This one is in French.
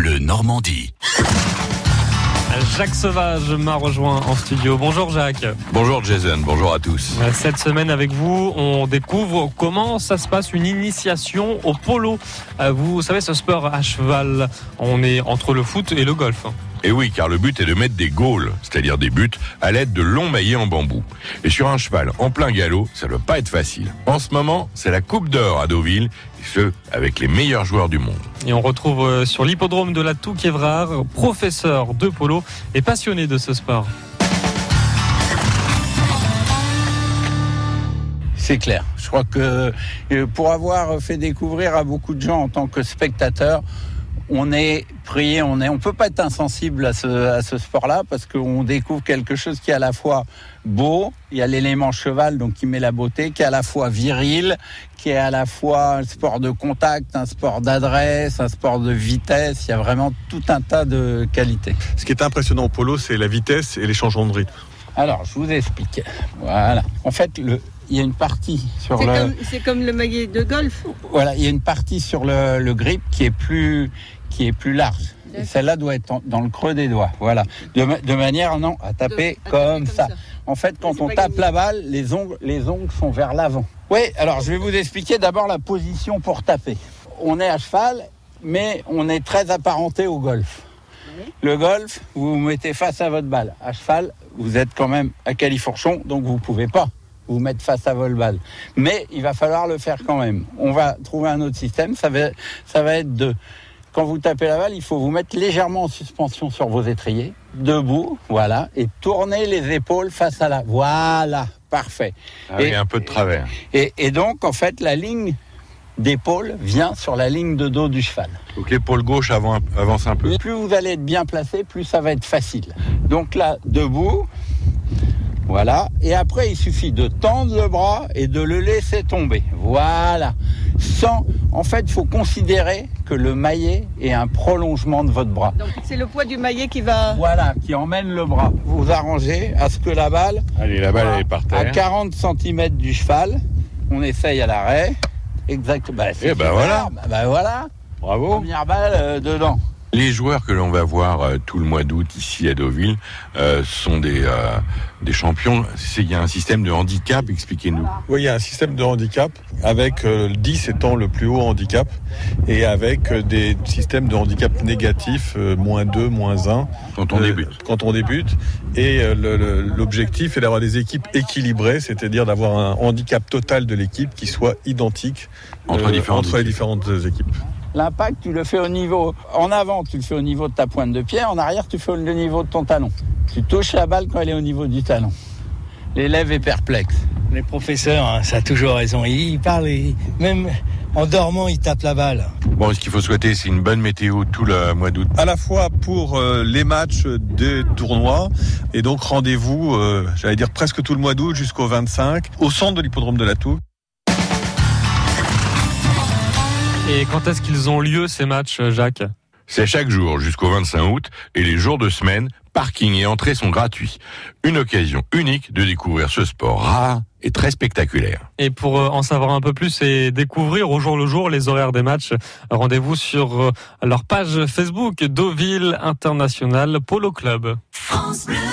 Bleu Normandie. Jacques Sauvage m'a rejoint en studio. Bonjour Jacques. Bonjour Jason, bonjour à tous. Cette semaine avec vous, on découvre comment ça se passe une initiation au polo. Euh, Vous savez, ce sport à cheval, on est entre le foot et le golf. Et oui, car le but est de mettre des goals, c'est-à-dire des buts, à l'aide de longs maillets en bambou. Et sur un cheval en plein galop, ça ne doit pas être facile. En ce moment, c'est la Coupe d'Or à Deauville, et ce, avec les meilleurs joueurs du monde. Et on retrouve euh, sur l'hippodrome de la Touquevrard, professeur de polo et passionné de ce sport. C'est clair. Je crois que euh, pour avoir fait découvrir à beaucoup de gens en tant que spectateur, on est prié, on est, on peut pas être insensible à ce, à ce sport-là parce qu'on découvre quelque chose qui est à la fois beau, il y a l'élément cheval donc qui met la beauté, qui est à la fois viril, qui est à la fois un sport de contact, un sport d'adresse, un sport de vitesse. Il y a vraiment tout un tas de qualités. Ce qui est impressionnant au polo, c'est la vitesse et les changements de rythme. Alors, je vous explique. Voilà. En fait, le, il y a une partie sur le. c'est comme le maillet de golf. Voilà, il y a une partie sur le, le grip qui est plus qui est plus large. Celle-là doit être en- dans le creux des doigts. Voilà. De, de manière non à taper, à taper comme, ça. ça. En fait, quand on tape gagné. la balle, les ongles les ongles sont vers l'avant. Oui. Alors, je vais vous expliquer d'abord la position pour taper. On est à cheval, mais on est très apparenté au golf. Le golf, vous vous mettez face à votre balle. À cheval, vous êtes quand même à califourchon, donc vous pouvez pas vous mettre face à votre balle. Mais il va falloir le faire quand même. On va trouver un autre système. Ça va, ça va être de, quand vous tapez la balle, il faut vous mettre légèrement en suspension sur vos étriers, debout, voilà, et tourner les épaules face à la, voilà, parfait. Ah, Et- un peu de travers. Et, et donc, en fait, la ligne d'épaule vient sur la ligne de dos du cheval. Donc l'épaule gauche avance un peu. Plus vous allez être bien placé, plus ça va être facile. Donc là, debout, voilà. Et après, il suffit de tendre le bras et de le laisser tomber. Voilà. Sans, en fait, il faut considérer que le maillet est un prolongement de votre bras. Donc c'est le poids du maillet qui va. Voilà, qui emmène le bras. Vous arrangez à ce que la balle Allez, la balle elle est par à terre. 40 cm du cheval. On essaye à l'arrêt. Exact. Bah, c'est Eh ben voilà. Bah, bah voilà. Bravo. Première balle euh, dedans. Les joueurs que l'on va voir euh, tout le mois d'août ici à Deauville euh, sont des, euh, des champions. C'est- Il y a un système de handicap, expliquez-nous. Oui, il y a un système de handicap avec euh, le 10 étant le plus haut handicap et avec euh, des systèmes de handicap négatifs, euh, moins 2, moins 1. Quand on euh, débute. Quand on débute. Et euh, l'objectif est d'avoir des équipes équilibrées, c'est-à-dire d'avoir un handicap total de l'équipe qui soit identique Entre différentes entre les différentes équipes. L'impact, tu le fais au niveau. En avant, tu le fais au niveau de ta pointe de pied. En arrière, tu fais au niveau de ton talon. Tu touches la balle quand elle est au niveau du talon. L'élève est perplexe. Les professeurs, hein, ça a toujours raison. Ils parlent, et même en dormant, ils tapent la balle. Bon, ce qu'il faut souhaiter, c'est une bonne météo tout le mois d'août. à la fois pour euh, les matchs des tournois et donc rendez-vous, euh, j'allais dire presque tout le mois d'août jusqu'au 25 au centre de l'hippodrome de la Tour. Et quand est-ce qu'ils ont lieu ces matchs, euh, Jacques? C'est chaque jour jusqu'au 25 août et les jours de semaine, parking et entrée sont gratuits. Une occasion unique de découvrir ce sport rare et très spectaculaire. Et pour euh, en savoir un peu plus et découvrir au jour le jour les horaires des matchs, rendez-vous sur euh, leur page Facebook Deauville International Polo Club. France Bleu.